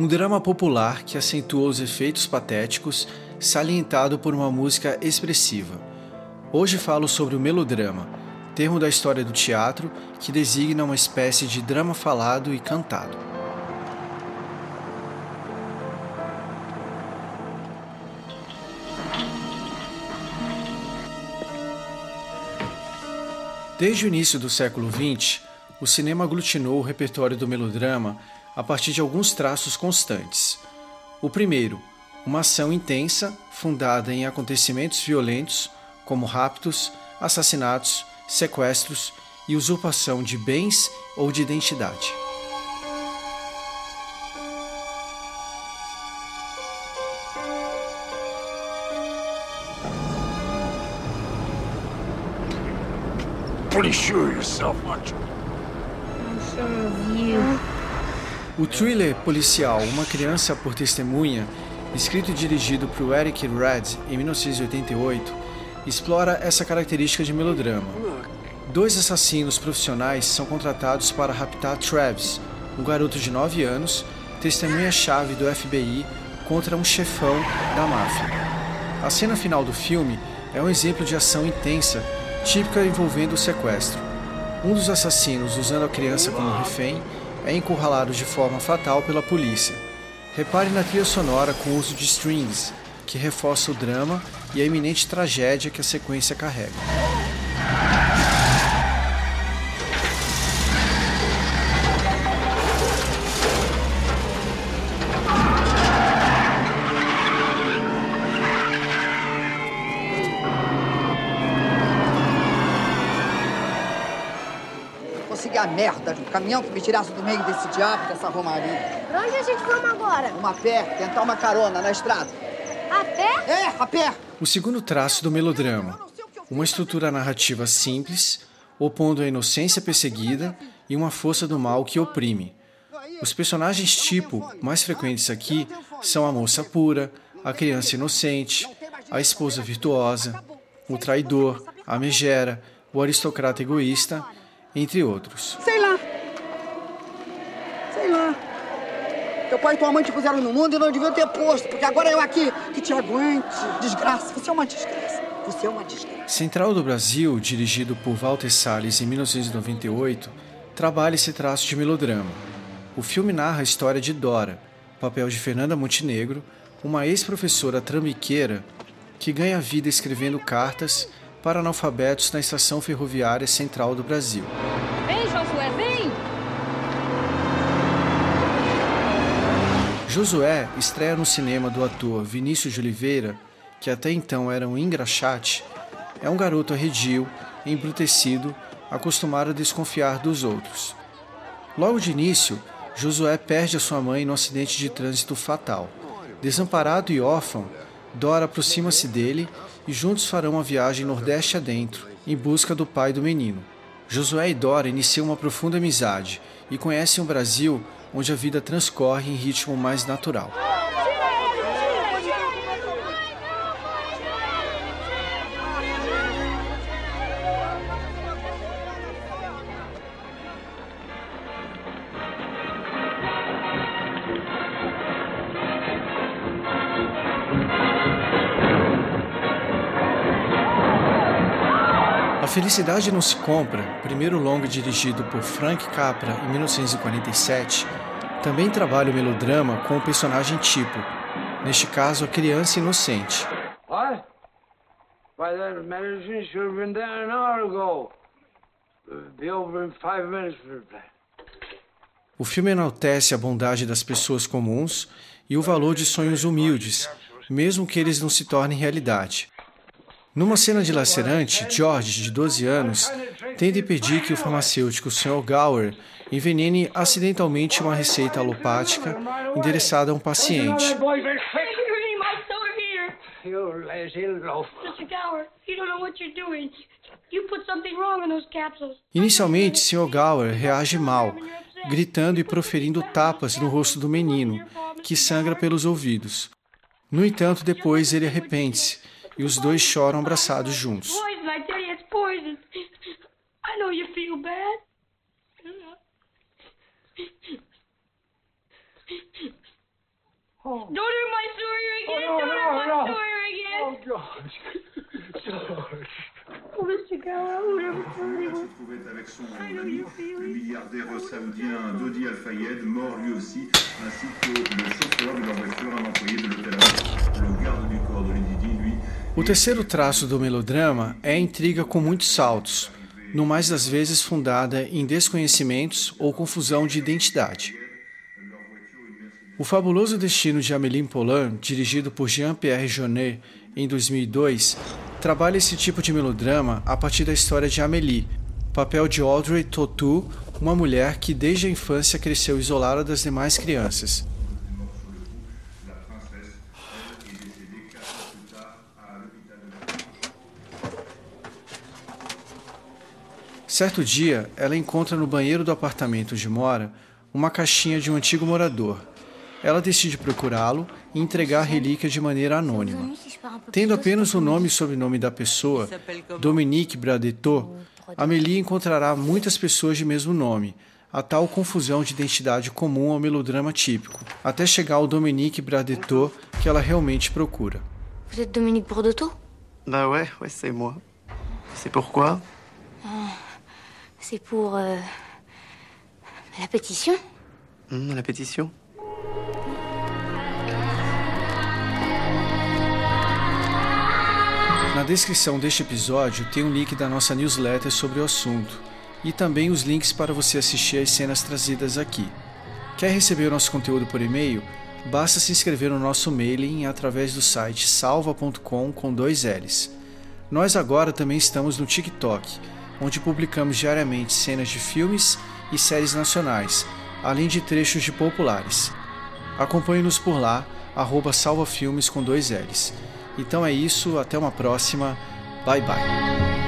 Um drama popular que acentua os efeitos patéticos, salientado por uma música expressiva. Hoje falo sobre o melodrama, termo da história do teatro que designa uma espécie de drama falado e cantado. Desde o início do século XX, o cinema aglutinou o repertório do melodrama a partir de alguns traços constantes. O primeiro, uma ação intensa fundada em acontecimentos violentos como raptos, assassinatos, sequestros e usurpação de bens ou de identidade. Pretty sure yourself, aren't you? I'm sure of you. O thriller policial Uma Criança por Testemunha, escrito e dirigido por Eric Red em 1988, explora essa característica de melodrama. Dois assassinos profissionais são contratados para raptar Travis, um garoto de 9 anos, testemunha-chave do FBI contra um chefão da máfia. A cena final do filme é um exemplo de ação intensa, típica envolvendo o sequestro. Um dos assassinos, usando a criança como refém, é encurralado de forma fatal pela polícia. Repare na trilha sonora com o uso de strings, que reforça o drama e a iminente tragédia que a sequência carrega. A merda de um caminhão que me tirasse do meio desse diabo, dessa romaria. Pra onde a gente vamos agora? Uma pé, tentar uma carona na estrada. A pé? É, a pé. O segundo traço do melodrama. Uma estrutura narrativa simples, opondo a inocência perseguida e uma força do mal que oprime. Os personagens tipo mais frequentes aqui são a moça pura, a criança inocente, a esposa virtuosa, o traidor, a megera, o aristocrata egoísta entre outros. Sei lá. Sei lá. Teu pai e tua mãe te puseram no mundo e não deviam ter posto, porque agora eu aqui que te aguente. Desgraça, você é uma desgraça. Você é uma desgraça. Central do Brasil, dirigido por Walter Salles em 1998, trabalha esse traço de melodrama. O filme narra a história de Dora, papel de Fernanda Montenegro, uma ex-professora trambiqueira que ganha vida escrevendo cartas para analfabetos na estação ferroviária central do Brasil. Vem, Josué, vem! Josué estreia no cinema do ator Vinícius de Oliveira, que até então era um engraxate, é um garoto arredio, embrutecido, acostumado a desconfiar dos outros. Logo de início, Josué perde a sua mãe no acidente de trânsito fatal. Desamparado e órfão, Dora aproxima-se dele e juntos farão uma viagem nordeste adentro, em busca do pai do menino. Josué e Dora iniciam uma profunda amizade e conhecem um Brasil onde a vida transcorre em ritmo mais natural. Felicidade Não Se Compra, primeiro longa dirigido por Frank Capra em 1947, também trabalha o melodrama com o personagem tipo, neste caso a criança inocente. What? Why that medicine should have been there an hour ago. Be over in five minutes. O filme enaltece a bondade das pessoas comuns e o valor de sonhos humildes, mesmo que eles não se tornem realidade. Numa cena dilacerante, George, de 12 anos, tenta impedir que o farmacêutico Sr. Gower envenene acidentalmente uma receita alopática endereçada a um paciente. Inicialmente, Sr. Gower reage mal, gritando e proferindo tapas no rosto do menino, que sangra pelos ouvidos. No entanto, depois ele arrepende-se e os dois choram abraçados juntos. Oh. Don't hurt my story again. Oh, no, Don't no, hurt no. my story again. Oh, gosh. Gosh. avec son ami, le milliardaire Dodi Al-Fayed, mort lui aussi, ainsi que le chauffeur de leur voiture, un employé de l'hôtel Le garde du corps de lui. O terceiro traço do melodrama é a intriga com muitos saltos, no mais das vezes fundada em desconhecimentos ou confusão de identidade. O Fabuloso Destino de Amélie Poulain, dirigido por Jean-Pierre Jeunet em 2002, trabalha esse tipo de melodrama a partir da história de Amélie, papel de Audrey Tautou, uma mulher que desde a infância cresceu isolada das demais crianças. Certo dia, ela encontra no banheiro do apartamento onde mora uma caixinha de um antigo morador. Ela decide procurá-lo e entregar a relíquia de maneira anônima. Tendo apenas o nome e sobrenome da pessoa, Dominique Bradetot, Amélie encontrará muitas pessoas de mesmo nome, a tal confusão de identidade comum ao melodrama típico, até chegar ao Dominique Bradetot que ela realmente procura. Você é Dominique Bradetot? Bah ouais, ouais, c'est moi. C'est pourquoi ah, C'est pour euh, la pétition. Mmh, la pétition Na descrição deste episódio tem um link da nossa newsletter sobre o assunto e também os links para você assistir às cenas trazidas aqui. Quer receber o nosso conteúdo por e-mail? Basta se inscrever no nosso mailing através do site salva.com com dois L's. Nós agora também estamos no TikTok, onde publicamos diariamente cenas de filmes e séries nacionais, além de trechos de populares. Acompanhe-nos por lá, arroba salvafilmes com dois L's. Então é isso, até uma próxima. Bye bye.